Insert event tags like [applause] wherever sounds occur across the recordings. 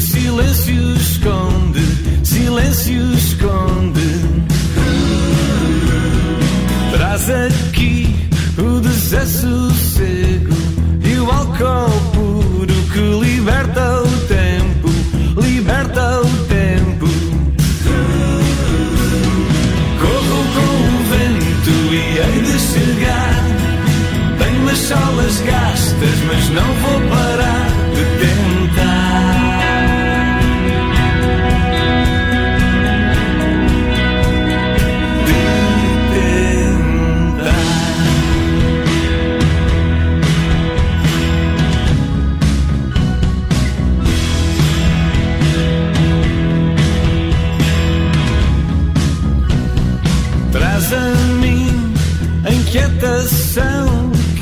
silêncio esconde, silêncio esconde. Traz aqui o desassossego e o álcool puro que liberta o tempo, liberta o tempo. Corro com o vento e hei de chegar. Tenho umas solas gastas, mas não vou parar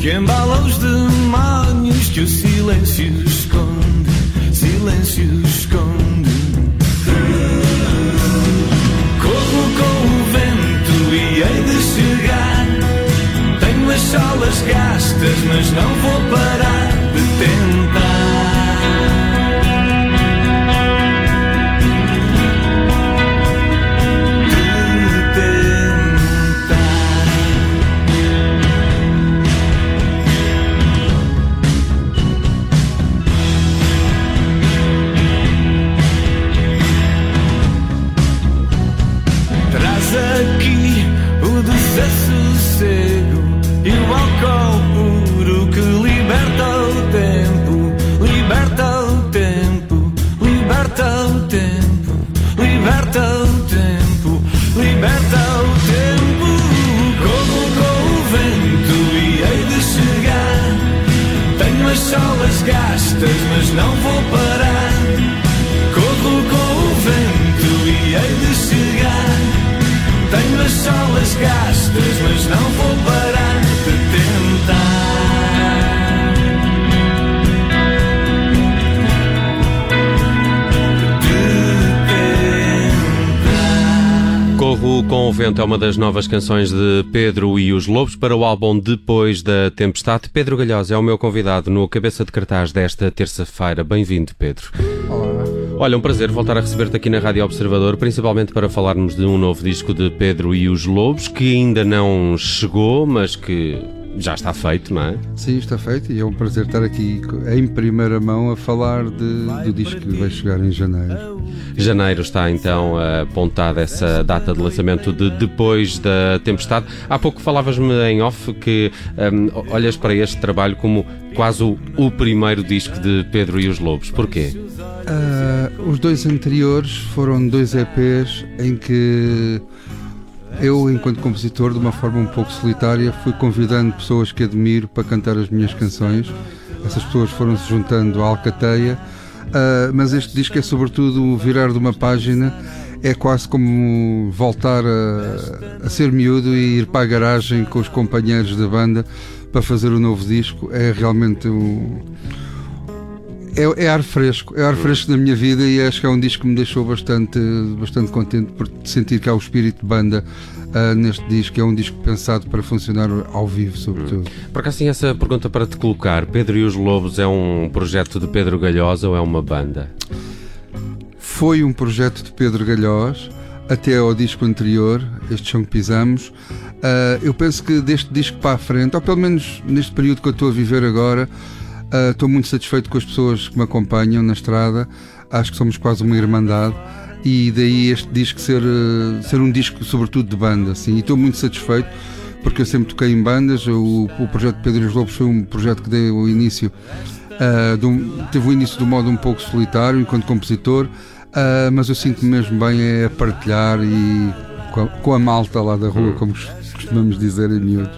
que embala os demónios que o silêncio hei de chegar. Tenho as solas gastas, mas não vou parar. Corro com o vento e hei de chegar. Tenho as solas gastas, mas não vou parar Corro com o Vento é uma das novas canções de Pedro e os Lobos para o álbum Depois da Tempestade. Pedro Galhosa é o meu convidado no Cabeça de Cartaz desta terça-feira. Bem-vindo, Pedro. Olá. Olha, um prazer voltar a receber-te aqui na Rádio Observador, principalmente para falarmos de um novo disco de Pedro e os Lobos, que ainda não chegou, mas que já está feito, não é? Sim, está feito e é um prazer estar aqui em primeira mão a falar de- do disco que vai chegar em janeiro. Janeiro está então apontada essa data de lançamento de Depois da Tempestade. Há pouco falavas-me em off que hum, olhas para este trabalho como quase o, o primeiro disco de Pedro e os Lobos. Porquê? Ah, os dois anteriores foram dois EPs em que eu, enquanto compositor, de uma forma um pouco solitária, fui convidando pessoas que admiro para cantar as minhas canções. Essas pessoas foram-se juntando à Alcateia, Ah, mas este disco é sobretudo o virar de uma página, é quase como voltar a, a ser miúdo e ir para a garagem com os companheiros da banda para fazer o novo disco. É realmente um, é, é ar fresco, é ar fresco da minha vida e acho que é um disco que me deixou bastante, bastante contente por sentir que há o espírito de banda ah, neste disco. É um disco pensado para funcionar ao vivo, sobretudo. Por acaso tinha essa pergunta para te colocar. Pedro e os Lobos é um projeto de Pedro Galhosa ou é uma banda? Foi um projeto de Pedro Galhós até ao disco anterior, este chão que pisamos. Ah, eu penso que deste disco para a frente, ou pelo menos neste período que eu estou a viver agora, ah, estou muito satisfeito com as pessoas que me acompanham na estrada. Acho que somos quase uma irmandade. E daí este disco ser, ah, ser um disco, sobretudo, de banda. Assim, e estou muito satisfeito porque eu sempre toquei em bandas. O, o projeto de Pedro e os Lobos foi um projeto que deu o início Uh, um- teve o início de um modo um pouco solitário enquanto compositor, uh, mas eu sinto-me mesmo bem a partilhar e com a, com a malta lá da rua, como costumamos dizer em miúdo.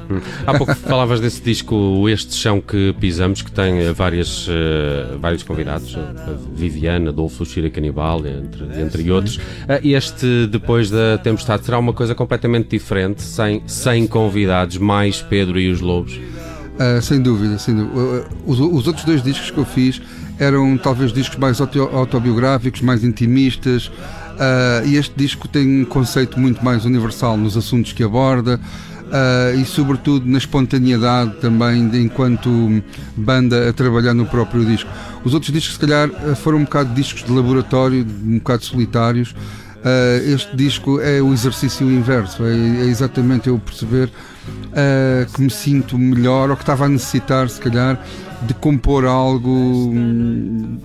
Há pouco falavas desse disco Este Chão que Pisamos, que tem eh, várias, eh, vários convidados, a Viviana, Adolfo, Xira Canibal, entre, entre outros. Este, depois da Tempestade, será uma coisa completamente diferente, sem, sem convidados, mais Pedro e os Lobos? Uh, sem dúvida, sem dúvida. Uh, Os, os outros dois discos que eu fiz eram talvez discos mais auto- autobiográficos, mais intimistas. uh, e este disco tem um conceito muito mais universal nos assuntos que aborda. uh, e sobretudo na espontaneidade também de enquanto banda a trabalhar no próprio disco. Os outros discos, se calhar, eh, foram um bocado discos de laboratório, um bocado solitários. Uh, este disco é o exercício inverso, é, é exatamente eu perceber uh, que me sinto melhor ou que estava a necessitar, se calhar, de compor algo hum,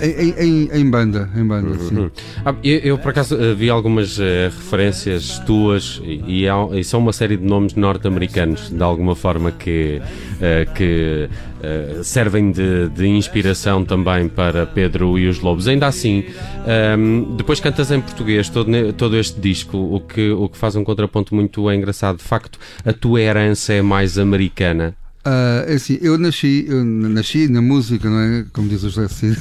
em, em, em, banda, em banda, uhum. ah, eu, eu, por acaso vi algumas uh, referências tuas e, e, e, são uma série de nomes norte-americanos de alguma forma que, uh, que uh, servem de, de, inspiração também para Pedro e os Lobos. Ainda assim, um, depois cantas em português todo, todo este disco, o que, o que faz um contraponto muito engraçado. De facto, a tua herança é mais americana. Uh, assim, eu nasci, eu nasci na música, não é? Como diz o José Cid.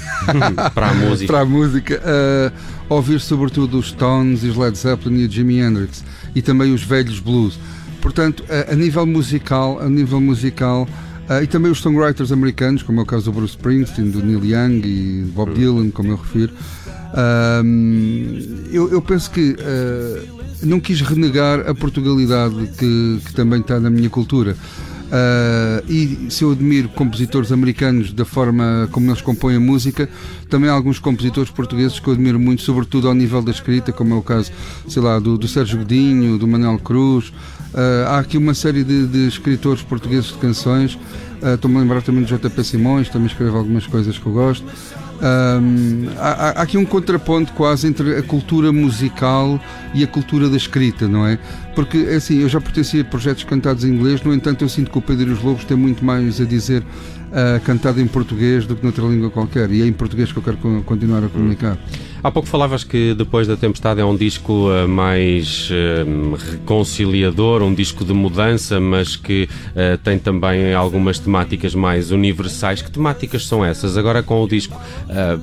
Para a [laughs] música. Para a música. Uh, ouvir sobretudo os Stones e os Led Zeppelin e o Jimi Hendrix e também os velhos blues. Portanto, a, a nível musical, a nível musical, uh, e também os songwriters americanos, como é o caso do Bruce Springsteen, do Neil Young e Bob Dylan, como eu refiro, eu, eu, penso que não quis renegar a Portugalidade que, que também está na minha cultura. Uh, e se eu admiro compositores americanos da forma como eles compõem a música, também há alguns compositores portugueses que eu admiro muito, sobretudo ao nível da escrita, como é o caso, sei lá, do, do Sérgio Godinho, do Manuel Cruz. Uh, há aqui uma série de, de escritores portugueses de canções. Uh, Estou-me a lembrar também do JP Simões, também escreve algumas coisas que eu gosto. Há, há, aqui um contraponto quase entre a cultura musical e a cultura da escrita, não é? Porque, é assim, eu já pertencia a projetos cantados em inglês, no entanto, eu sinto que o Pedro e os Lobos tem muito mais a dizer uh, cantado em português do que noutra língua qualquer, e é em português que eu quero continuar a comunicar. Hum. Há pouco falavas que depois da Tempestade é um disco uh, mais uh, reconciliador, um disco de mudança, mas que uh, tem também algumas temáticas mais universais. Que temáticas são essas? Agora com o disco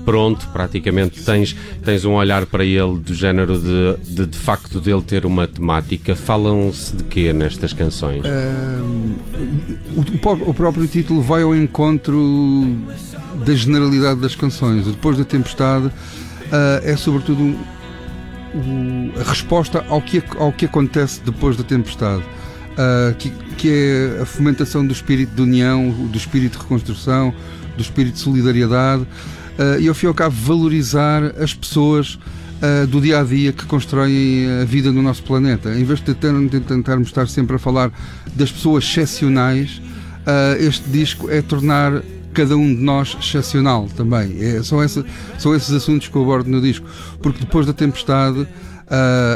pronto, praticamente tens, tens um olhar para ele do género de, de, de facto dele ter uma temática. Falam-se de quê nestas canções? o, o próprio título vai ao encontro da generalidade das canções. Depois da Tempestade uh, é sobretudo a resposta ao que, ao que acontece depois da tempestade, uh, que, que é a fomentação do espírito de união, do espírito de reconstrução, do espírito de solidariedade uh, e, ao fim e ao cabo, valorizar as pessoas do dia a dia que constroem a vida no nosso planeta. Em vez de tentarmos estar sempre a falar das pessoas excepcionais, este disco é tornar cada um de nós excepcional também. É, são, essa, são esses assuntos que eu abordo no disco, porque depois da tempestade uh,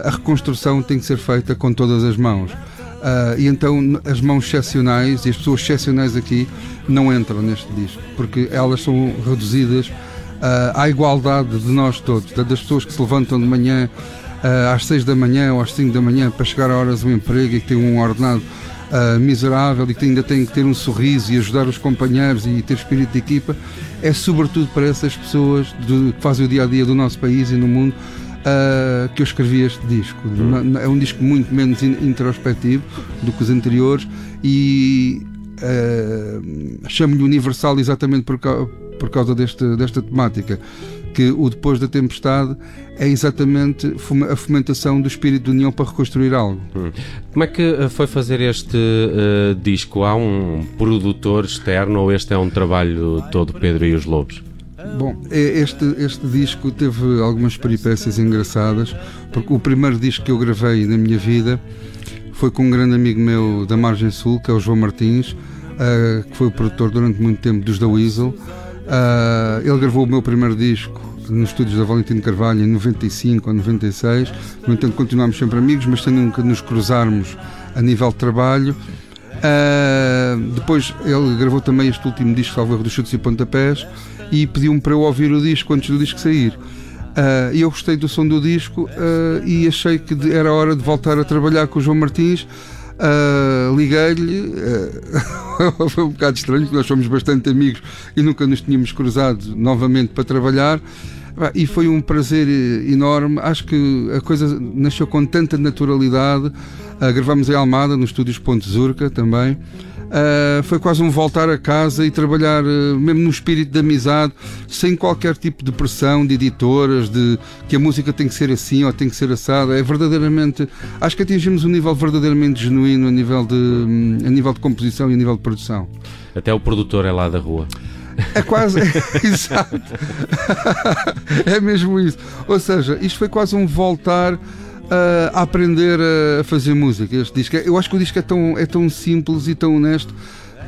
a reconstrução tem que ser feita com todas as mãos. Uh, e então as mãos excepcionais e as pessoas excepcionais aqui não entram neste disco, porque elas são reduzidas uh, à igualdade de nós todos, das pessoas que se levantam de manhã uh, às 6 da manhã ou às 5 da manhã para chegar a horas do emprego e que têm um ordenado uh, miserável e que ainda tem que ter um sorriso e ajudar os companheiros e ter espírito de equipa, é sobretudo para essas pessoas que fazem o dia a dia do nosso país e no mundo uh, que eu escrevi este disco. Uhum. É um disco muito menos introspectivo do que os anteriores e uh, chamo-lhe universal exatamente por, por causa deste, desta temática que o depois da tempestade é exatamente a fomentação do espírito de união para reconstruir algo. Hum. Como é que eh, foi fazer este uh, disco? Há um produtor externo ou este é um trabalho todo Pedro e os Lobos? Bom, este, este disco teve algumas peripécias engraçadas, porque o primeiro disco que eu gravei na minha vida foi com um grande amigo meu da Margem Sul, que é o João Martins, uh, que foi o produtor durante muito tempo dos The Weasel. Uh, ele gravou o meu primeiro disco nos estúdios da Valentim Carvalho em 95 ou 96. No entanto, continuámos sempre amigos, mas sem nunca nos cruzarmos a nível de trabalho. Uh, depois ele gravou também este último disco, salvo erro, dos chutes e pontapés, e pediu-me para eu ouvir o disco antes do disco sair. Uh, e eu gostei do som do disco uh, e achei que era hora de voltar a trabalhar com o João Martins. Uh, Liguei-lhe, uh, [laughs] foi um bocado estranho, porque nós somos bastante amigos e nunca nos tínhamos cruzado novamente para trabalhar. E foi um prazer enorme. Acho que a coisa nasceu com tanta naturalidade. Uh, gravamos em Almada, nos estúdios Ponte Zurca também. Uh, foi quase um voltar a casa e trabalhar uh, mesmo no espírito de amizade, sem qualquer tipo de pressão de editoras, de que a música tem que ser assim ou tem que ser assada. É verdadeiramente. Acho que atingimos um nível verdadeiramente genuíno a nível de, um, a nível de composição e a nível de produção. Até o produtor é lá da rua. É quase. [laughs] Exato. [laughs] é mesmo isso. Ou seja, isto foi quase um voltar a aprender a fazer música. Este disco. Eu acho que o disco é tão, é tão simples e tão honesto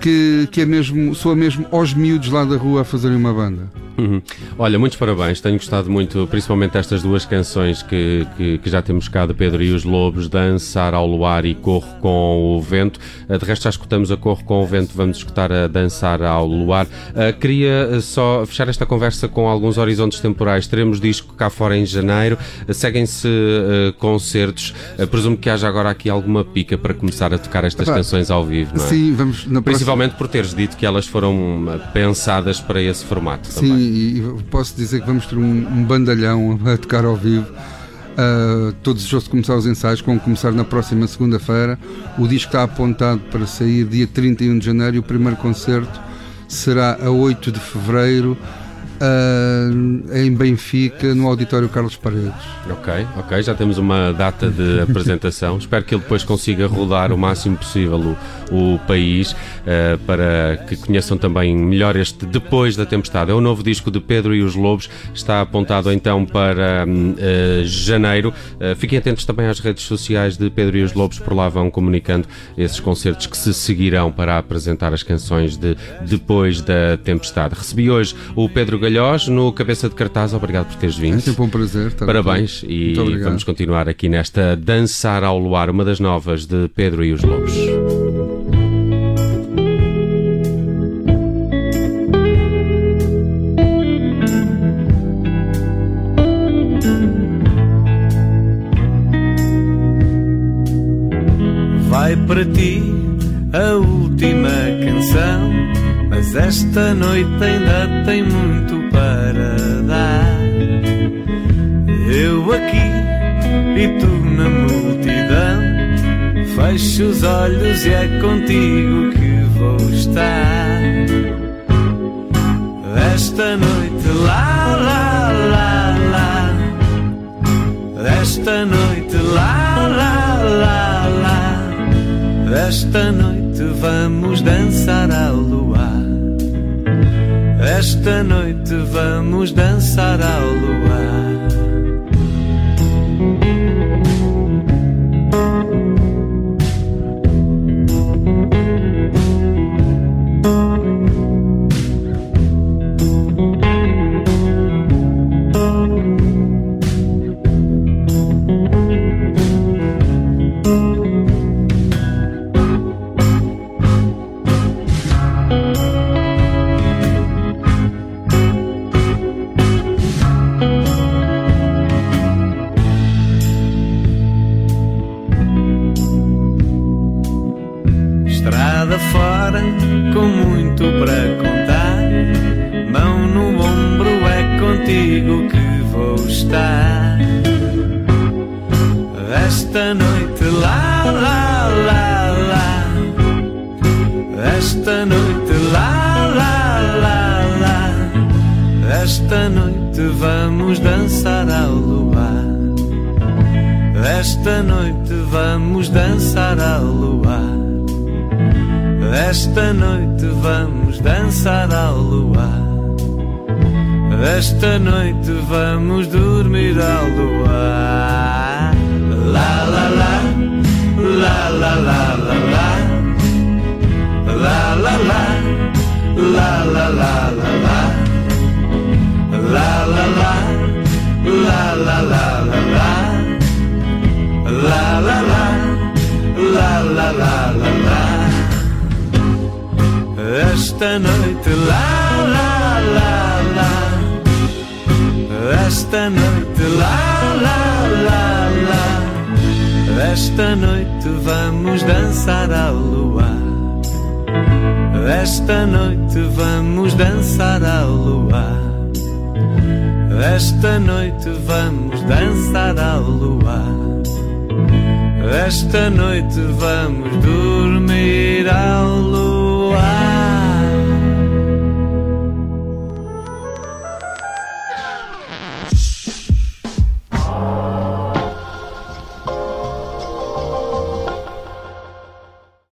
que, que é mesmo, soa mesmo aos miúdos lá da rua a fazerem uma banda. Uhum. Olha, muitos parabéns, tenho gostado muito, principalmente estas duas canções que, que, que, já temos cá de Pedro e os Lobos, Dançar ao Luar e Corro com o Vento. Uh, de resto, já escutamos a Corro com o Vento, vamos escutar a Dançar ao Luar. Uh, queria só fechar esta conversa com alguns horizontes temporais. Teremos disco cá fora em janeiro, uh, seguem-se concertos. presumo que haja agora aqui alguma pica para começar a tocar estas canções ao vivo, não é? Sim, vamos. Principalmente próxima... por teres dito que elas foram pensadas para esse formato. Sim, também e, posso dizer que vamos ter um, um bandalhão a tocar ao vivo. Uh, todos os começar os ensaios, vão começar na próxima segunda-feira. O disco está apontado para sair dia 31 de janeiro e o primeiro concerto será a 8 de fevereiro uh, em Benfica, no Auditório Carlos Paredes. Ok, ok, já temos uma data de [laughs] apresentação. Espero que ele depois consiga rodar o máximo possível o, o país uh, para que conheçam também melhor este Depois da Tempestade. É o novo disco de Pedro e os Lobos, está apontado então para uh, janeiro. fiquem atentos também às redes sociais de Pedro e os Lobos, por lá vão comunicando esses concertos que se seguirão para apresentar as canções de Depois da Tempestade. Recebi hoje o Pedro Galhão Carvalhós no Cabeça de Cartaz. Obrigado por teres vindo. É sempre um prazer. Parabéns aqui. e vamos continuar aqui nesta Dançar ao Luar, uma das novas de Pedro e os Lobos. Vai para ti a última canção, mas esta noite ainda tem muito para dar. Eu aqui e tu na multidão. Fecho os olhos e é contigo que vou estar. Esta noite, lá, lá, lá, lá. Esta noite, lá, lá, lá, lá. Esta noite vamos dançar ao luar. Esta noite vamos dançar ao luar. Esta noite vamos dançar ao luar. Esta noite vamos dançar ao luar. Esta noite vamos dançar ao luar. Esta noite vamos dormir ao luar. La la la, la la la la la, la la la, Esta noite, la la la la. Esta noite, lá, lá, lá, lá. Esta noite vamos dançar ao luar. Esta noite vamos dançar ao luar. Esta noite vamos dançar ao luar. Esta noite vamos dormir ao